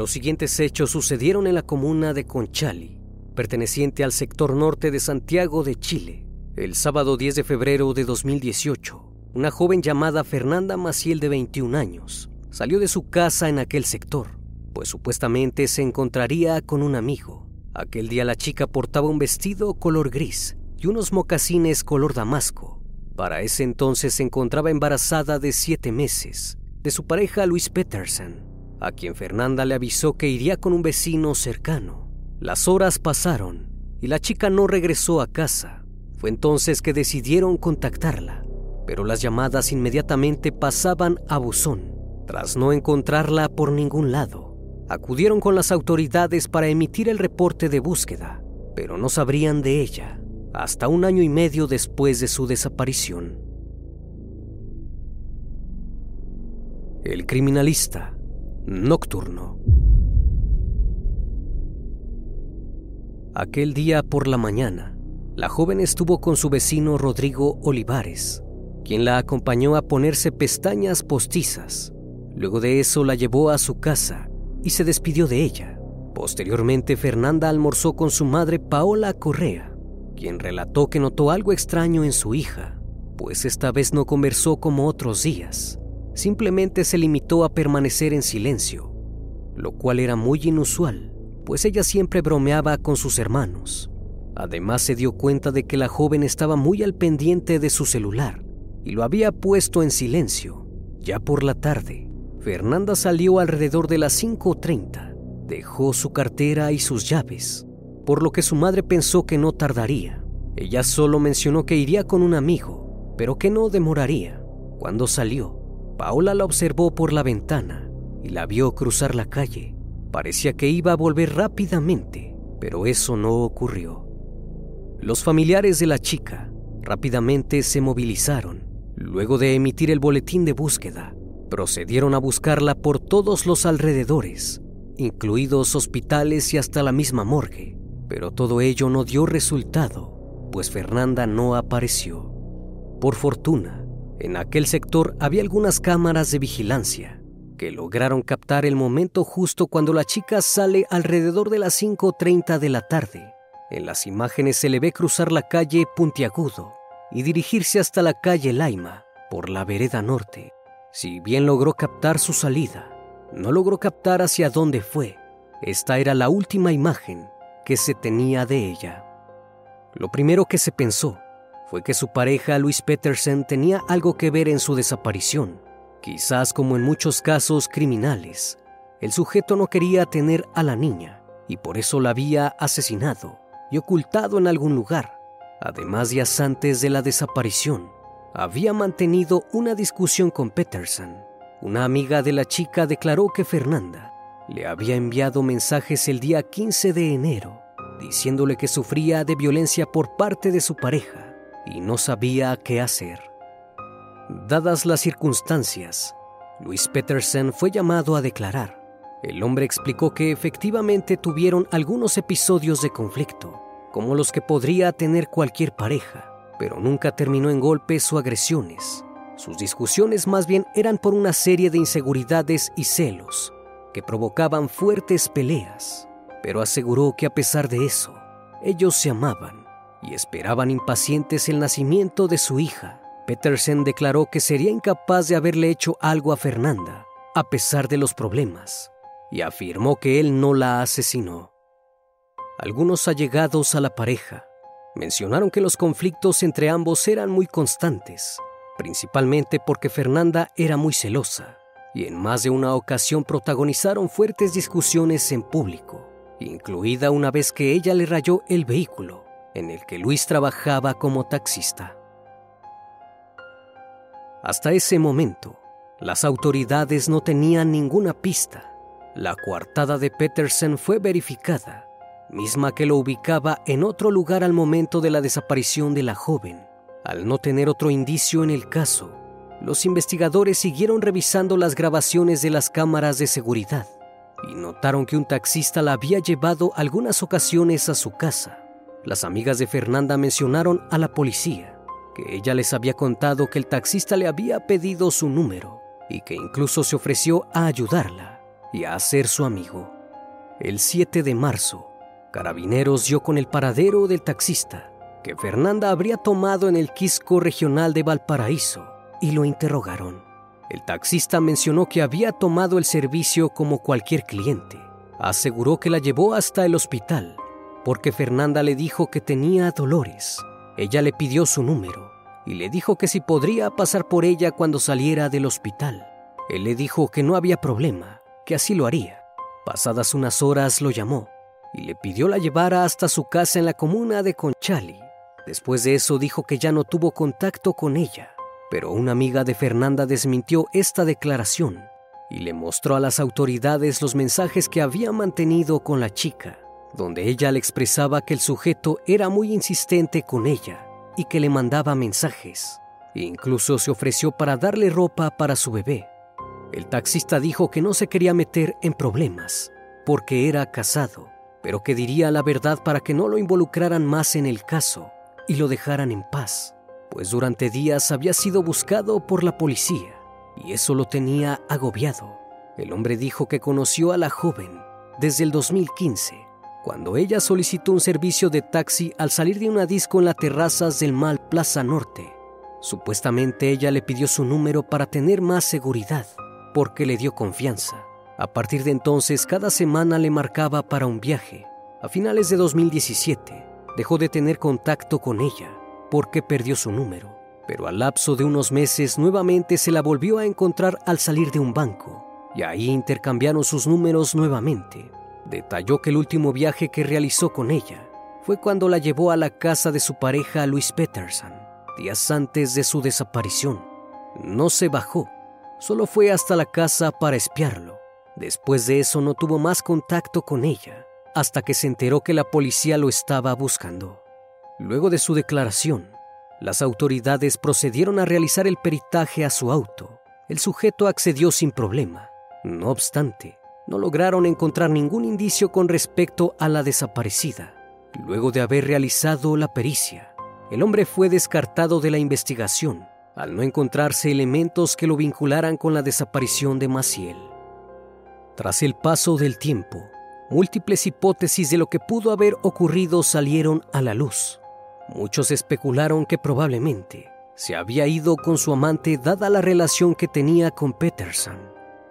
Los siguientes hechos sucedieron en la comuna de Conchali, perteneciente al sector norte de Santiago de Chile. El sábado 10 de febrero de 2018, una joven llamada Fernanda Maciel de 21 años salió de su casa en aquel sector, pues supuestamente se encontraría con un amigo. Aquel día la chica portaba un vestido color gris y unos mocasines color damasco. Para ese entonces se encontraba embarazada de siete meses de su pareja Luis Peterson, a quien Fernanda le avisó que iría con un vecino cercano. Las horas pasaron y la chica no regresó a casa. Fue entonces que decidieron contactarla, pero las llamadas inmediatamente pasaban a buzón. Tras no encontrarla por ningún lado, acudieron con las autoridades para emitir el reporte de búsqueda, pero no sabrían de ella hasta un año y medio después de su desaparición. El criminalista nocturno. Aquel día por la mañana, la joven estuvo con su vecino Rodrigo Olivares, quien la acompañó a ponerse pestañas postizas. Luego de eso la llevó a su casa y se despidió de ella. Posteriormente, Fernanda almorzó con su madre Paola Correa, quien relató que notó algo extraño en su hija, pues esta vez no conversó como otros días, simplemente se limitó a permanecer en silencio, lo cual era muy inusual, pues ella siempre bromeaba con sus hermanos. Además se dio cuenta de que la joven estaba muy al pendiente de su celular y lo había puesto en silencio. Ya por la tarde, Fernanda salió alrededor de las 5.30, dejó su cartera y sus llaves, por lo que su madre pensó que no tardaría. Ella solo mencionó que iría con un amigo, pero que no demoraría. Cuando salió, Paola la observó por la ventana y la vio cruzar la calle. Parecía que iba a volver rápidamente, pero eso no ocurrió. Los familiares de la chica rápidamente se movilizaron. Luego de emitir el boletín de búsqueda, procedieron a buscarla por todos los alrededores, incluidos hospitales y hasta la misma morgue. Pero todo ello no dio resultado, pues Fernanda no apareció. Por fortuna, en aquel sector había algunas cámaras de vigilancia que lograron captar el momento justo cuando la chica sale alrededor de las 5.30 de la tarde. En las imágenes se le ve cruzar la calle Puntiagudo y dirigirse hasta la calle Laima por la vereda norte. Si bien logró captar su salida, no logró captar hacia dónde fue. Esta era la última imagen que se tenía de ella. Lo primero que se pensó fue que su pareja Luis Petersen tenía algo que ver en su desaparición. Quizás como en muchos casos criminales, el sujeto no quería tener a la niña y por eso la había asesinado y ocultado en algún lugar. Además, días antes de la desaparición, había mantenido una discusión con Peterson. Una amiga de la chica declaró que Fernanda le había enviado mensajes el día 15 de enero diciéndole que sufría de violencia por parte de su pareja y no sabía qué hacer. Dadas las circunstancias, Luis Peterson fue llamado a declarar. El hombre explicó que efectivamente tuvieron algunos episodios de conflicto, como los que podría tener cualquier pareja, pero nunca terminó en golpes o agresiones. Sus discusiones más bien eran por una serie de inseguridades y celos que provocaban fuertes peleas, pero aseguró que a pesar de eso, ellos se amaban y esperaban impacientes el nacimiento de su hija. Petersen declaró que sería incapaz de haberle hecho algo a Fernanda, a pesar de los problemas, y afirmó que él no la asesinó. Algunos allegados a la pareja mencionaron que los conflictos entre ambos eran muy constantes, principalmente porque Fernanda era muy celosa, y en más de una ocasión protagonizaron fuertes discusiones en público, incluida una vez que ella le rayó el vehículo en el que Luis trabajaba como taxista. Hasta ese momento, las autoridades no tenían ninguna pista. La coartada de Petersen fue verificada, misma que lo ubicaba en otro lugar al momento de la desaparición de la joven. Al no tener otro indicio en el caso, los investigadores siguieron revisando las grabaciones de las cámaras de seguridad y notaron que un taxista la había llevado algunas ocasiones a su casa. Las amigas de Fernanda mencionaron a la policía que ella les había contado que el taxista le había pedido su número y que incluso se ofreció a ayudarla y a ser su amigo. El 7 de marzo, Carabineros dio con el paradero del taxista que Fernanda habría tomado en el Quisco Regional de Valparaíso y lo interrogaron. El taxista mencionó que había tomado el servicio como cualquier cliente. Aseguró que la llevó hasta el hospital porque Fernanda le dijo que tenía dolores. Ella le pidió su número y le dijo que si podría pasar por ella cuando saliera del hospital. Él le dijo que no había problema, que así lo haría. Pasadas unas horas lo llamó y le pidió la llevara hasta su casa en la comuna de Conchali. Después de eso dijo que ya no tuvo contacto con ella, pero una amiga de Fernanda desmintió esta declaración y le mostró a las autoridades los mensajes que había mantenido con la chica donde ella le expresaba que el sujeto era muy insistente con ella y que le mandaba mensajes. Incluso se ofreció para darle ropa para su bebé. El taxista dijo que no se quería meter en problemas porque era casado, pero que diría la verdad para que no lo involucraran más en el caso y lo dejaran en paz, pues durante días había sido buscado por la policía y eso lo tenía agobiado. El hombre dijo que conoció a la joven desde el 2015 cuando ella solicitó un servicio de taxi al salir de una disco en las terrazas del Mal Plaza Norte. Supuestamente ella le pidió su número para tener más seguridad, porque le dio confianza. A partir de entonces, cada semana le marcaba para un viaje. A finales de 2017, dejó de tener contacto con ella, porque perdió su número. Pero al lapso de unos meses nuevamente se la volvió a encontrar al salir de un banco, y ahí intercambiaron sus números nuevamente. Detalló que el último viaje que realizó con ella fue cuando la llevó a la casa de su pareja Luis Peterson, días antes de su desaparición. No se bajó, solo fue hasta la casa para espiarlo. Después de eso no tuvo más contacto con ella, hasta que se enteró que la policía lo estaba buscando. Luego de su declaración, las autoridades procedieron a realizar el peritaje a su auto. El sujeto accedió sin problema. No obstante, no lograron encontrar ningún indicio con respecto a la desaparecida. Luego de haber realizado la pericia, el hombre fue descartado de la investigación al no encontrarse elementos que lo vincularan con la desaparición de Maciel. Tras el paso del tiempo, múltiples hipótesis de lo que pudo haber ocurrido salieron a la luz. Muchos especularon que probablemente se había ido con su amante dada la relación que tenía con Peterson.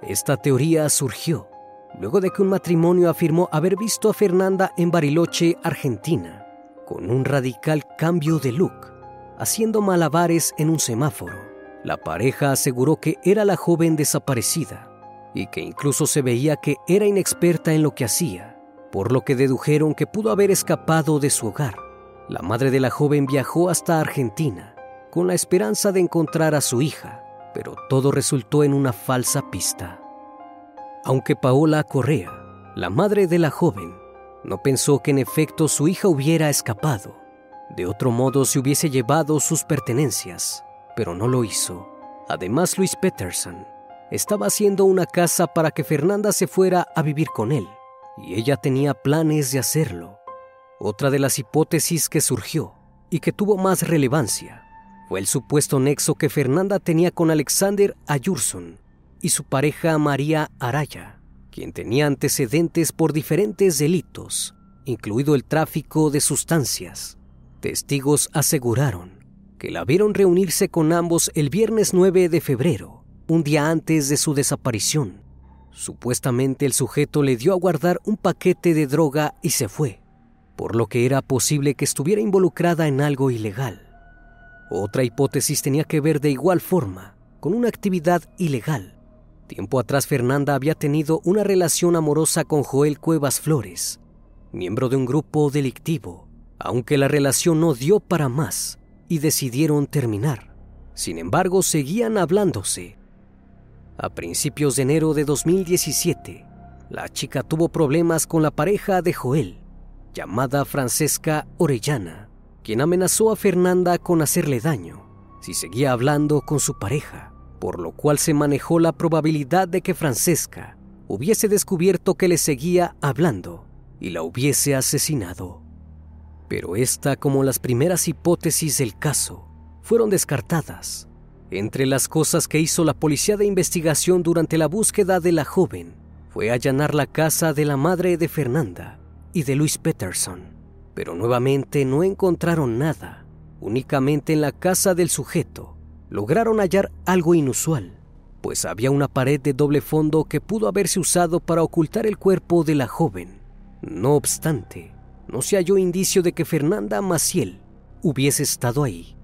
Esta teoría surgió luego de que un matrimonio afirmó haber visto a Fernanda en Bariloche, Argentina, con un radical cambio de look. haciendo malabares en un semáforo. La pareja aseguró que era la joven desaparecida y que incluso se veía que era inexperta en lo que hacía, por lo que dedujeron que pudo haber escapado de su hogar. La madre de la joven viajó hasta Argentina con la esperanza de encontrar a su hija, pero todo resultó en una falsa pista. Aunque Paola Correa, la madre de la joven, no pensó que en efecto su hija hubiera escapado. De otro modo se hubiese llevado sus pertenencias, pero no lo hizo. Además, Luis Peterson estaba haciendo una casa para que Fernanda se fuera a vivir con él, y ella tenía planes de hacerlo. Otra de las hipótesis que surgió y que tuvo más relevancia fue el supuesto nexo que Fernanda tenía con Alexander Ayurson y su pareja María Araya, quien tenía antecedentes por diferentes delitos, incluido el tráfico de sustancias. Testigos aseguraron que la vieron reunirse con ambos el viernes 9 de febrero, un día antes de su desaparición. Supuestamente el sujeto le dio a guardar un paquete de droga y se fue, por lo que era posible que estuviera involucrada en algo ilegal. Otra hipótesis tenía que ver de igual forma con una actividad ilegal. Tiempo atrás Fernanda había tenido una relación amorosa con Joel Cuevas Flores, miembro de un grupo delictivo, aunque la relación no dio para más y decidieron terminar. Sin embargo, seguían hablándose. A principios de enero de 2017, la chica tuvo problemas con la pareja de Joel, llamada Francesca Orellana, quien amenazó a Fernanda con hacerle daño si seguía hablando con su pareja, por lo cual se manejó la probabilidad de que Francesca hubiese descubierto que le seguía hablando y la hubiese asesinado. Pero esta, como las primeras hipótesis del caso, fueron descartadas. Entre las cosas que hizo la policía de investigación durante la búsqueda de la joven fue allanar la casa de la madre de Fernanda y de Luis Peterson, pero nuevamente no encontraron nada. Únicamente en la casa del sujeto lograron hallar algo inusual, pues había una pared de doble fondo que pudo haberse usado para ocultar el cuerpo de la joven. No obstante, no se halló indicio de que Fernanda Maciel hubiese estado ahí.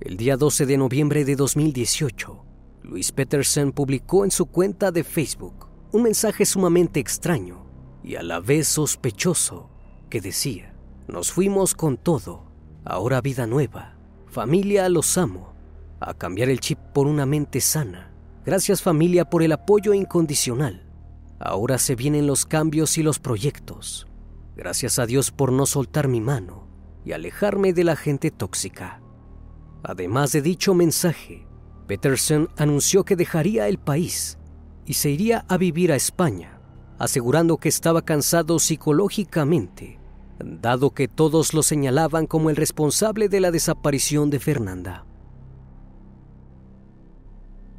El día 12 de noviembre de 2018, Luis Peterson publicó en su cuenta de Facebook un mensaje sumamente extraño y a la vez sospechoso que decía, nos fuimos con todo, ahora vida nueva, familia los amo, a cambiar el chip por una mente sana. Gracias familia por el apoyo incondicional. Ahora se vienen los cambios y los proyectos. Gracias a Dios por no soltar mi mano y alejarme de la gente tóxica. Además de dicho mensaje, Peterson anunció que dejaría el país y se iría a vivir a España, asegurando que estaba cansado psicológicamente, dado que todos lo señalaban como el responsable de la desaparición de Fernanda.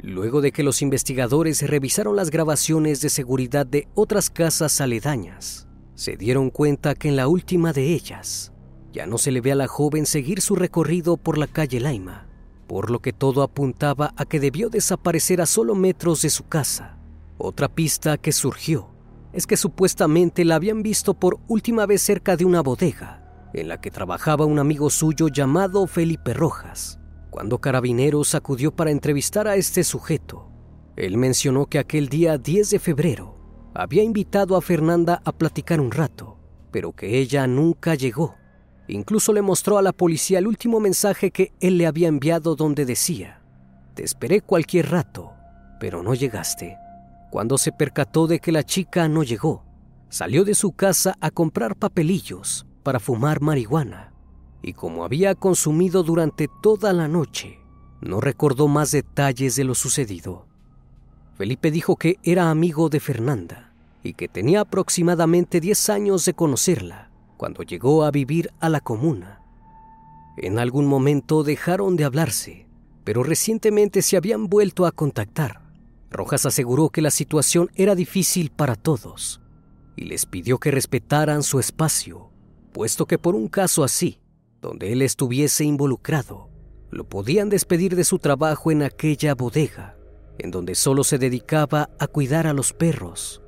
Luego de que los investigadores revisaron las grabaciones de seguridad de otras casas aledañas, se dieron cuenta que en la última de ellas ya no se le ve a la joven seguir su recorrido por la calle Laima, por lo que todo apuntaba a que debió desaparecer a solo metros de su casa. Otra pista que surgió es que supuestamente la habían visto por última vez cerca de una bodega en la que trabajaba un amigo suyo llamado Felipe Rojas. Cuando Carabineros acudió para entrevistar a este sujeto, él mencionó que aquel día 10 de febrero había invitado a Fernanda a platicar un rato, pero que ella nunca llegó. Incluso le mostró a la policía el último mensaje que él le había enviado donde decía, te esperé cualquier rato, pero no llegaste. Cuando se percató de que la chica no llegó, salió de su casa a comprar papelillos para fumar marihuana y como había consumido durante toda la noche, no recordó más detalles de lo sucedido. Felipe dijo que era amigo de Fernanda y que tenía aproximadamente 10 años de conocerla cuando llegó a vivir a la comuna. En algún momento dejaron de hablarse, pero recientemente se habían vuelto a contactar. Rojas aseguró que la situación era difícil para todos y les pidió que respetaran su espacio, puesto que por un caso así, donde él estuviese involucrado, lo podían despedir de su trabajo en aquella bodega en donde solo se dedicaba a cuidar a los perros.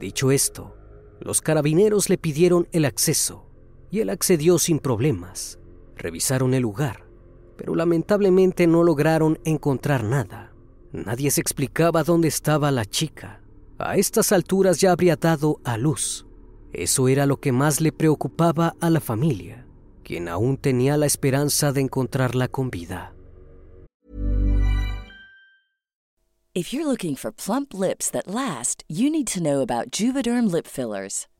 Dicho esto, los carabineros le pidieron el acceso y él accedió sin problemas. Revisaron el lugar pero lamentablemente no lograron encontrar nada. Nadie se explicaba dónde estaba la chica. A estas alturas ya habría dado a luz. Eso era lo que más le preocupaba a la familia, quien aún tenía la esperanza de encontrarla con vida. If you're looking for plump lips that last, you need to know about Juvederm lip fillers.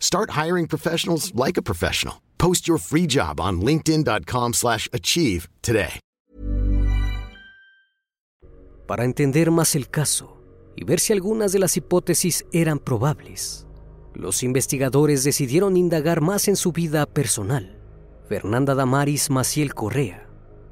Start hiring professionals like a professional. Post your free job on slash achieve today. Para entender más el caso y ver si algunas de las hipótesis eran probables, los investigadores decidieron indagar más en su vida personal. Fernanda Damaris Maciel Correa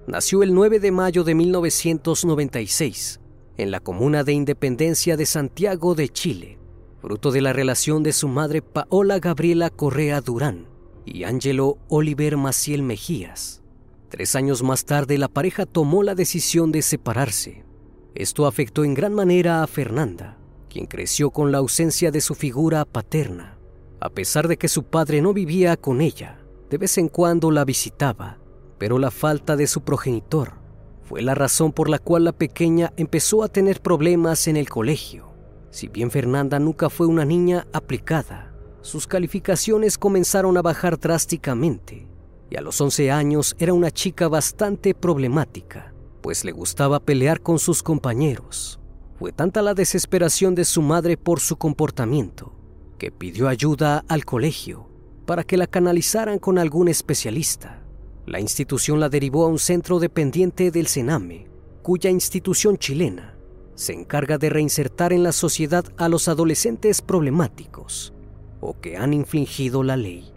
nació el 9 de mayo de 1996 en la comuna de Independencia de Santiago de Chile, fruto de la relación de su madre Paola Gabriela Correa Durán y Ángelo Oliver Maciel Mejías. Tres años más tarde la pareja tomó la decisión de separarse. Esto afectó en gran manera a Fernanda, quien creció con la ausencia de su figura paterna. A pesar de que su padre no vivía con ella, de vez en cuando la visitaba, pero la falta de su progenitor fue la razón por la cual la pequeña empezó a tener problemas en el colegio. Si bien Fernanda nunca fue una niña aplicada, sus calificaciones comenzaron a bajar drásticamente y a los 11 años era una chica bastante problemática, pues le gustaba pelear con sus compañeros. Fue tanta la desesperación de su madre por su comportamiento que pidió ayuda al colegio para que la canalizaran con algún especialista. La institución la derivó a un centro dependiente del Sename, cuya institución chilena se encarga de reinsertar en la sociedad a los adolescentes problemáticos o que han infringido la ley.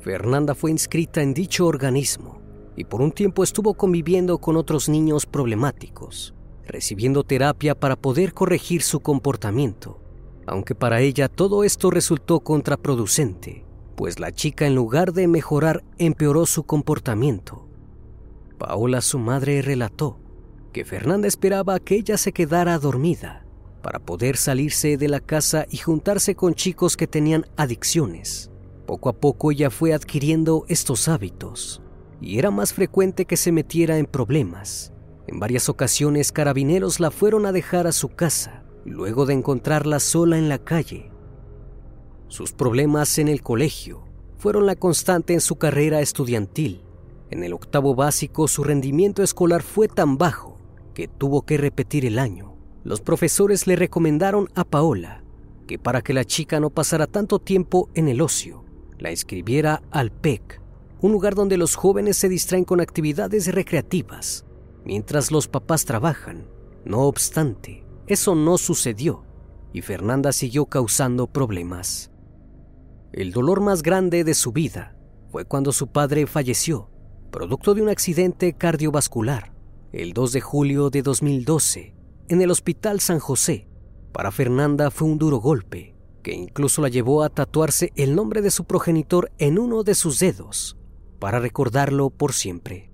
Fernanda fue inscrita en dicho organismo y por un tiempo estuvo conviviendo con otros niños problemáticos, recibiendo terapia para poder corregir su comportamiento, aunque para ella todo esto resultó contraproducente, pues la chica en lugar de mejorar empeoró su comportamiento. Paola, su madre, relató que Fernanda esperaba que ella se quedara dormida para poder salirse de la casa y juntarse con chicos que tenían adicciones. Poco a poco ella fue adquiriendo estos hábitos y era más frecuente que se metiera en problemas. En varias ocasiones carabineros la fueron a dejar a su casa luego de encontrarla sola en la calle. Sus problemas en el colegio fueron la constante en su carrera estudiantil. En el octavo básico su rendimiento escolar fue tan bajo que tuvo que repetir el año. Los profesores le recomendaron a Paola que para que la chica no pasara tanto tiempo en el ocio, la inscribiera al PEC, un lugar donde los jóvenes se distraen con actividades recreativas, mientras los papás trabajan. No obstante, eso no sucedió y Fernanda siguió causando problemas. El dolor más grande de su vida fue cuando su padre falleció, producto de un accidente cardiovascular, el 2 de julio de 2012, en el Hospital San José. Para Fernanda fue un duro golpe, que incluso la llevó a tatuarse el nombre de su progenitor en uno de sus dedos, para recordarlo por siempre.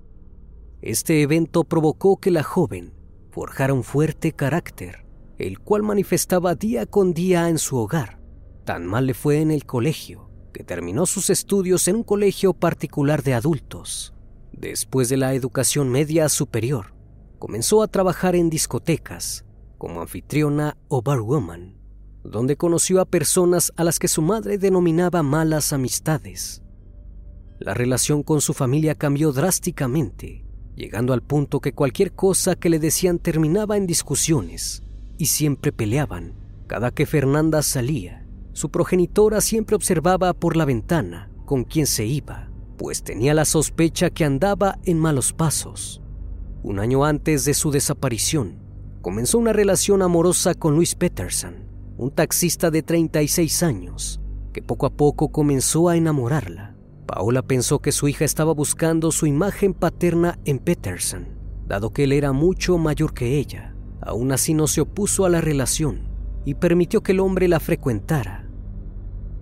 Este evento provocó que la joven forjara un fuerte carácter, el cual manifestaba día con día en su hogar. Tan mal le fue en el colegio que terminó sus estudios en un colegio particular de adultos. Después de la educación media superior, comenzó a trabajar en discotecas como anfitriona o barwoman, donde conoció a personas a las que su madre denominaba malas amistades. La relación con su familia cambió drásticamente, llegando al punto que cualquier cosa que le decían terminaba en discusiones y siempre peleaban cada que Fernanda salía su progenitora siempre observaba por la ventana con quién se iba, pues tenía la sospecha que andaba en malos pasos. Un año antes de su desaparición, comenzó una relación amorosa con Luis Peterson, un taxista de 36 años, que poco a poco comenzó a enamorarla. Paola pensó que su hija estaba buscando su imagen paterna en Peterson, dado que él era mucho mayor que ella. Aún así no se opuso a la relación y permitió que el hombre la frecuentara.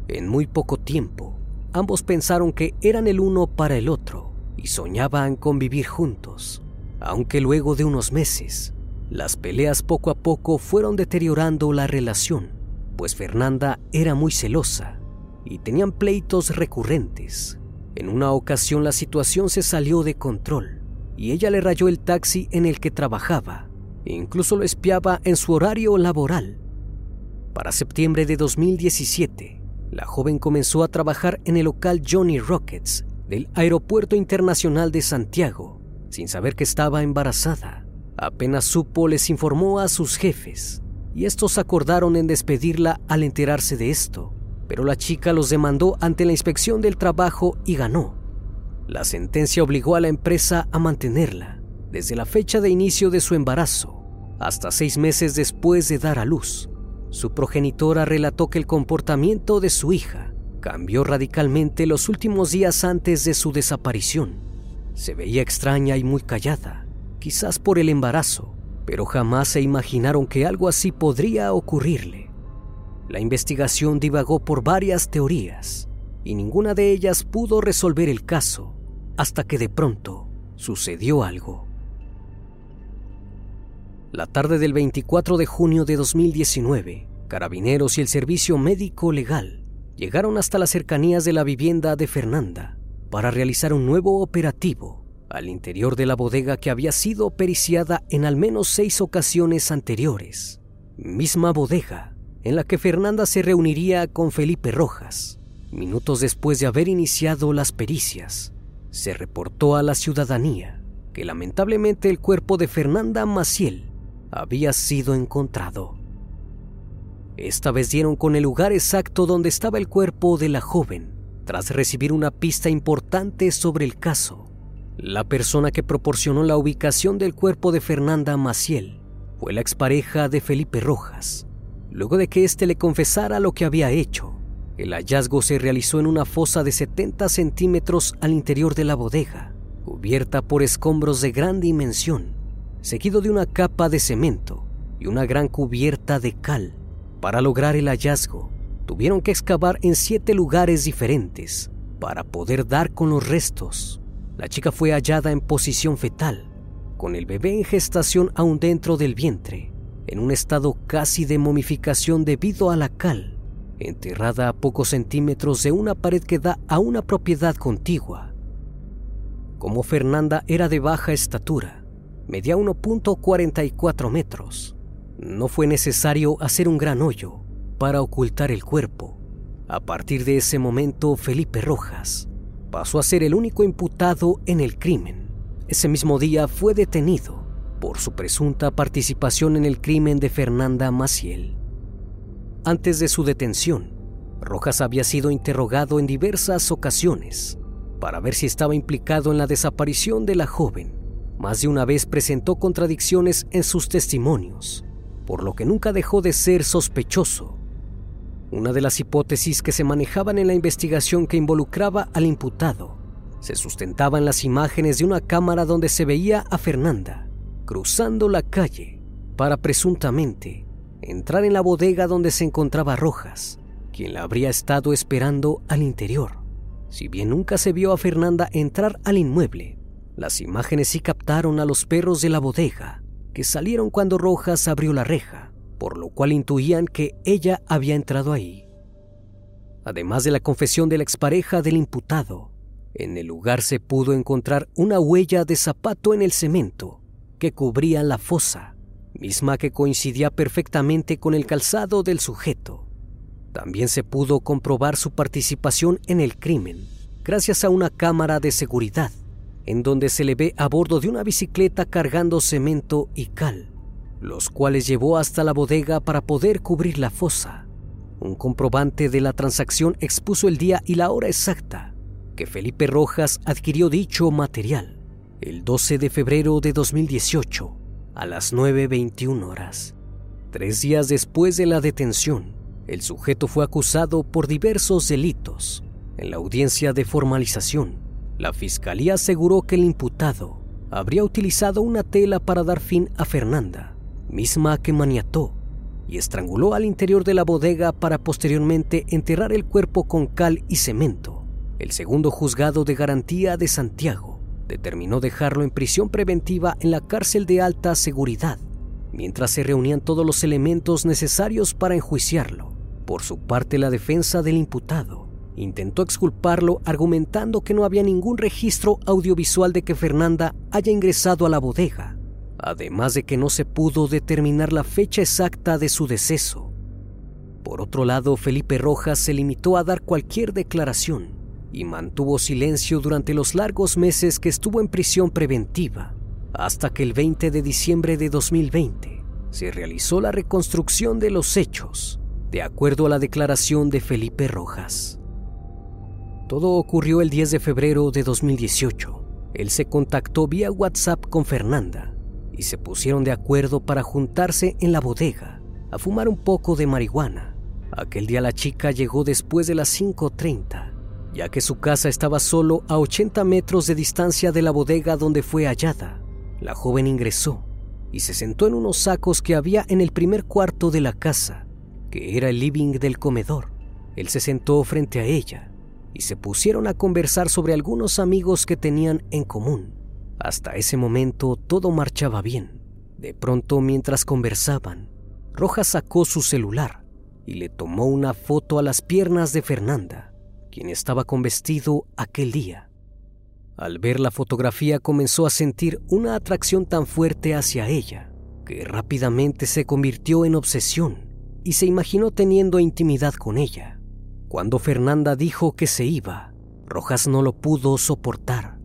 En muy poco tiempo, ambos pensaron que eran el uno para el otro y soñaban con vivir juntos, aunque luego de unos meses, las peleas poco a poco fueron deteriorando la relación, pues Fernanda era muy celosa y tenían pleitos recurrentes. En una ocasión la situación se salió de control y ella le rayó el taxi en el que trabajaba e incluso lo espiaba en su horario laboral para septiembre de 2017, la joven comenzó a trabajar en el local Johnny Rockets del Aeropuerto Internacional de Santiago, sin saber que estaba embarazada. Apenas supo, les informó a sus jefes, y estos acordaron en despedirla al enterarse de esto, pero la chica los demandó ante la inspección del trabajo y ganó. La sentencia obligó a la empresa a mantenerla desde la fecha de inicio de su embarazo hasta seis meses después de dar a luz su progenitora relató que el comportamiento de su hija cambió radicalmente los últimos días antes de su desaparición. Se veía extraña y muy callada, quizás por el embarazo, pero jamás se imaginaron que algo así podría ocurrirle. La investigación divagó por varias teorías y ninguna de ellas pudo resolver el caso hasta que de pronto sucedió algo. La tarde del 24 de junio de 2019, carabineros y el servicio médico legal llegaron hasta las cercanías de la vivienda de Fernanda para realizar un nuevo operativo al interior de la bodega que había sido periciada en al menos seis ocasiones anteriores. Misma bodega en la que Fernanda se reuniría con Felipe Rojas. Minutos después de haber iniciado las pericias, se reportó a la ciudadanía que lamentablemente el cuerpo de Fernanda Maciel había sido encontrado. Esta vez dieron con el lugar exacto donde estaba el cuerpo de la joven, tras recibir una pista importante sobre el caso. La persona que proporcionó la ubicación del cuerpo de Fernanda Maciel fue la expareja de Felipe Rojas. Luego de que éste le confesara lo que había hecho, el hallazgo se realizó en una fosa de 70 centímetros al interior de la bodega, cubierta por escombros de gran dimensión seguido de una capa de cemento y una gran cubierta de cal. Para lograr el hallazgo, tuvieron que excavar en siete lugares diferentes para poder dar con los restos. La chica fue hallada en posición fetal, con el bebé en gestación aún dentro del vientre, en un estado casi de momificación debido a la cal, enterrada a pocos centímetros de una pared que da a una propiedad contigua. Como Fernanda era de baja estatura, medía 1.44 metros. No fue necesario hacer un gran hoyo para ocultar el cuerpo. A partir de ese momento, Felipe Rojas pasó a ser el único imputado en el crimen. Ese mismo día fue detenido por su presunta participación en el crimen de Fernanda Maciel. Antes de su detención, Rojas había sido interrogado en diversas ocasiones para ver si estaba implicado en la desaparición de la joven más de una vez presentó contradicciones en sus testimonios, por lo que nunca dejó de ser sospechoso. Una de las hipótesis que se manejaban en la investigación que involucraba al imputado se sustentaba en las imágenes de una cámara donde se veía a Fernanda cruzando la calle para presuntamente entrar en la bodega donde se encontraba Rojas, quien la habría estado esperando al interior. Si bien nunca se vio a Fernanda entrar al inmueble, las imágenes sí captaron a los perros de la bodega que salieron cuando Rojas abrió la reja, por lo cual intuían que ella había entrado ahí. Además de la confesión de la expareja del imputado, en el lugar se pudo encontrar una huella de zapato en el cemento que cubría la fosa, misma que coincidía perfectamente con el calzado del sujeto. También se pudo comprobar su participación en el crimen gracias a una cámara de seguridad, en donde se le ve a bordo de una bicicleta cargando cemento y cal, los cuales llevó hasta la bodega para poder cubrir la fosa. Un comprobante de la transacción expuso el día y la hora exacta que Felipe Rojas adquirió dicho material, el 12 de febrero de 2018, a las 9.21 horas. Tres días después de la detención, el sujeto fue acusado por diversos delitos. En la audiencia de formalización, la fiscalía aseguró que el imputado habría utilizado una tela para dar fin a Fernanda, misma que maniató y estranguló al interior de la bodega para posteriormente enterrar el cuerpo con cal y cemento. El segundo juzgado de garantía de Santiago determinó dejarlo en prisión preventiva en la cárcel de alta seguridad, mientras se reunían todos los elementos necesarios para enjuiciarlo. Por su parte, la defensa del imputado intentó exculparlo argumentando que no había ningún registro audiovisual de que Fernanda haya ingresado a la bodega, además de que no se pudo determinar la fecha exacta de su deceso. Por otro lado, Felipe Rojas se limitó a dar cualquier declaración y mantuvo silencio durante los largos meses que estuvo en prisión preventiva, hasta que el 20 de diciembre de 2020 se realizó la reconstrucción de los hechos de acuerdo a la declaración de Felipe Rojas. Todo ocurrió el 10 de febrero de 2018. Él se contactó vía WhatsApp con Fernanda y se pusieron de acuerdo para juntarse en la bodega a fumar un poco de marihuana. Aquel día la chica llegó después de las 5.30, ya que su casa estaba solo a 80 metros de distancia de la bodega donde fue hallada. La joven ingresó y se sentó en unos sacos que había en el primer cuarto de la casa que era el living del comedor. Él se sentó frente a ella y se pusieron a conversar sobre algunos amigos que tenían en común. Hasta ese momento todo marchaba bien. De pronto, mientras conversaban, Rojas sacó su celular y le tomó una foto a las piernas de Fernanda, quien estaba con vestido aquel día. Al ver la fotografía comenzó a sentir una atracción tan fuerte hacia ella que rápidamente se convirtió en obsesión y se imaginó teniendo intimidad con ella. Cuando Fernanda dijo que se iba, Rojas no lo pudo soportar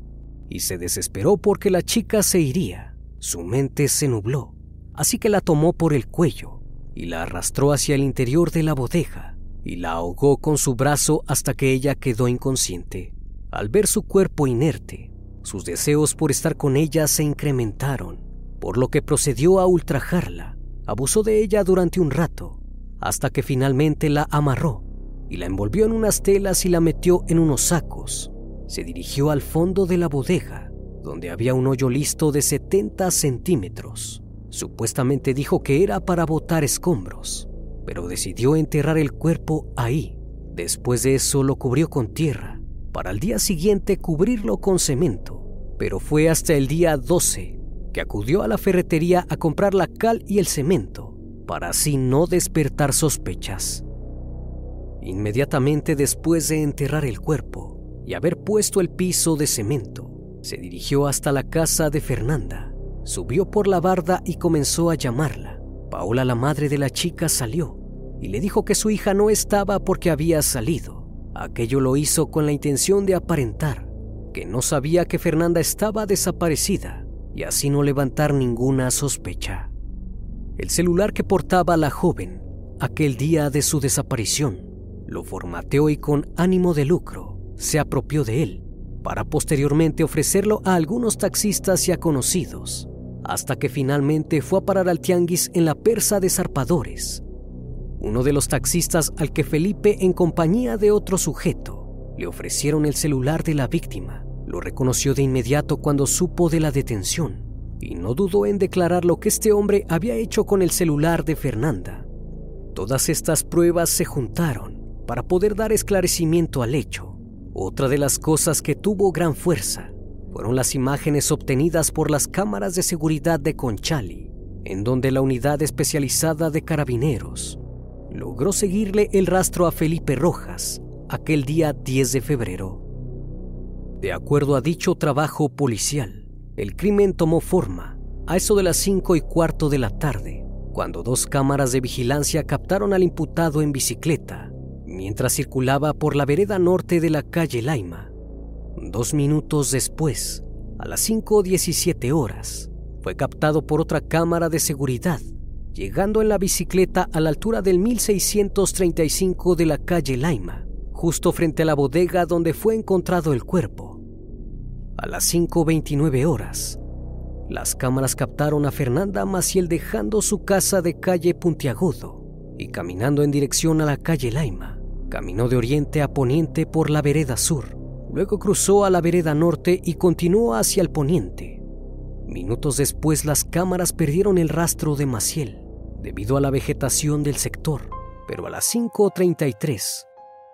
y se desesperó porque la chica se iría. Su mente se nubló, así que la tomó por el cuello y la arrastró hacia el interior de la bodega y la ahogó con su brazo hasta que ella quedó inconsciente. Al ver su cuerpo inerte, sus deseos por estar con ella se incrementaron, por lo que procedió a ultrajarla. Abusó de ella durante un rato hasta que finalmente la amarró y la envolvió en unas telas y la metió en unos sacos. Se dirigió al fondo de la bodega, donde había un hoyo listo de 70 centímetros. Supuestamente dijo que era para botar escombros, pero decidió enterrar el cuerpo ahí. Después de eso lo cubrió con tierra, para al día siguiente cubrirlo con cemento. Pero fue hasta el día 12 que acudió a la ferretería a comprar la cal y el cemento para así no despertar sospechas. Inmediatamente después de enterrar el cuerpo y haber puesto el piso de cemento, se dirigió hasta la casa de Fernanda, subió por la barda y comenzó a llamarla. Paola, la madre de la chica, salió y le dijo que su hija no estaba porque había salido. Aquello lo hizo con la intención de aparentar que no sabía que Fernanda estaba desaparecida y así no levantar ninguna sospecha. El celular que portaba la joven aquel día de su desaparición lo formateó y con ánimo de lucro se apropió de él para posteriormente ofrecerlo a algunos taxistas y a conocidos, hasta que finalmente fue a parar al tianguis en la persa de zarpadores. Uno de los taxistas al que Felipe, en compañía de otro sujeto, le ofrecieron el celular de la víctima, lo reconoció de inmediato cuando supo de la detención y no dudó en declarar lo que este hombre había hecho con el celular de Fernanda. Todas estas pruebas se juntaron para poder dar esclarecimiento al hecho. Otra de las cosas que tuvo gran fuerza fueron las imágenes obtenidas por las cámaras de seguridad de Conchali, en donde la unidad especializada de carabineros logró seguirle el rastro a Felipe Rojas aquel día 10 de febrero. De acuerdo a dicho trabajo policial, el crimen tomó forma a eso de las 5 y cuarto de la tarde, cuando dos cámaras de vigilancia captaron al imputado en bicicleta mientras circulaba por la vereda norte de la calle Laima. Dos minutos después, a las 5.17 horas, fue captado por otra cámara de seguridad, llegando en la bicicleta a la altura del 1635 de la calle Laima, justo frente a la bodega donde fue encontrado el cuerpo. A las 5.29 horas, las cámaras captaron a Fernanda Maciel dejando su casa de calle Puntiagudo y caminando en dirección a la calle Laima. Caminó de oriente a poniente por la vereda sur, luego cruzó a la vereda norte y continuó hacia el poniente. Minutos después las cámaras perdieron el rastro de Maciel debido a la vegetación del sector, pero a las 5.33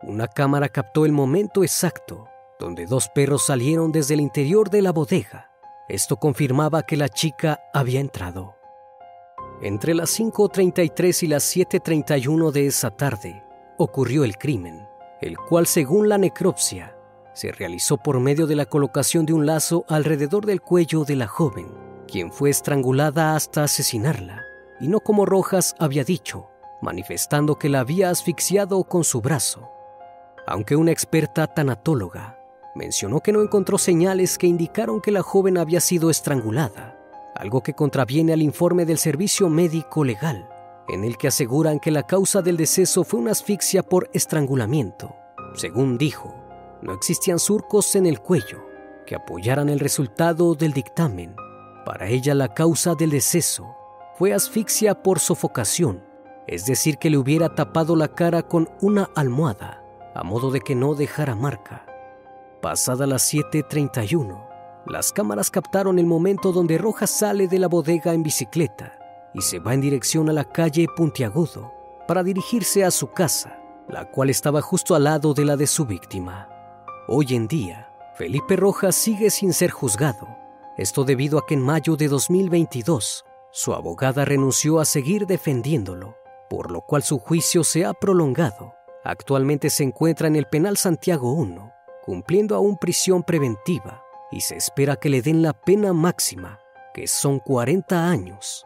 una cámara captó el momento exacto donde dos perros salieron desde el interior de la bodega. Esto confirmaba que la chica había entrado. Entre las 5.33 y las 7.31 de esa tarde, ocurrió el crimen, el cual según la necropsia se realizó por medio de la colocación de un lazo alrededor del cuello de la joven, quien fue estrangulada hasta asesinarla, y no como Rojas había dicho, manifestando que la había asfixiado con su brazo. Aunque una experta tanatóloga mencionó que no encontró señales que indicaron que la joven había sido estrangulada, algo que contraviene al informe del Servicio Médico Legal, en el que aseguran que la causa del deceso fue una asfixia por estrangulamiento. Según dijo, no existían surcos en el cuello que apoyaran el resultado del dictamen. Para ella la causa del deceso fue asfixia por sofocación, es decir, que le hubiera tapado la cara con una almohada, a modo de que no dejara marca. Pasada las 7.31, las cámaras captaron el momento donde Rojas sale de la bodega en bicicleta y se va en dirección a la calle Puntiagudo para dirigirse a su casa, la cual estaba justo al lado de la de su víctima. Hoy en día, Felipe Rojas sigue sin ser juzgado, esto debido a que en mayo de 2022 su abogada renunció a seguir defendiéndolo, por lo cual su juicio se ha prolongado. Actualmente se encuentra en el Penal Santiago 1, cumpliendo aún prisión preventiva, y se espera que le den la pena máxima, que son 40 años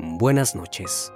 Buenas noches.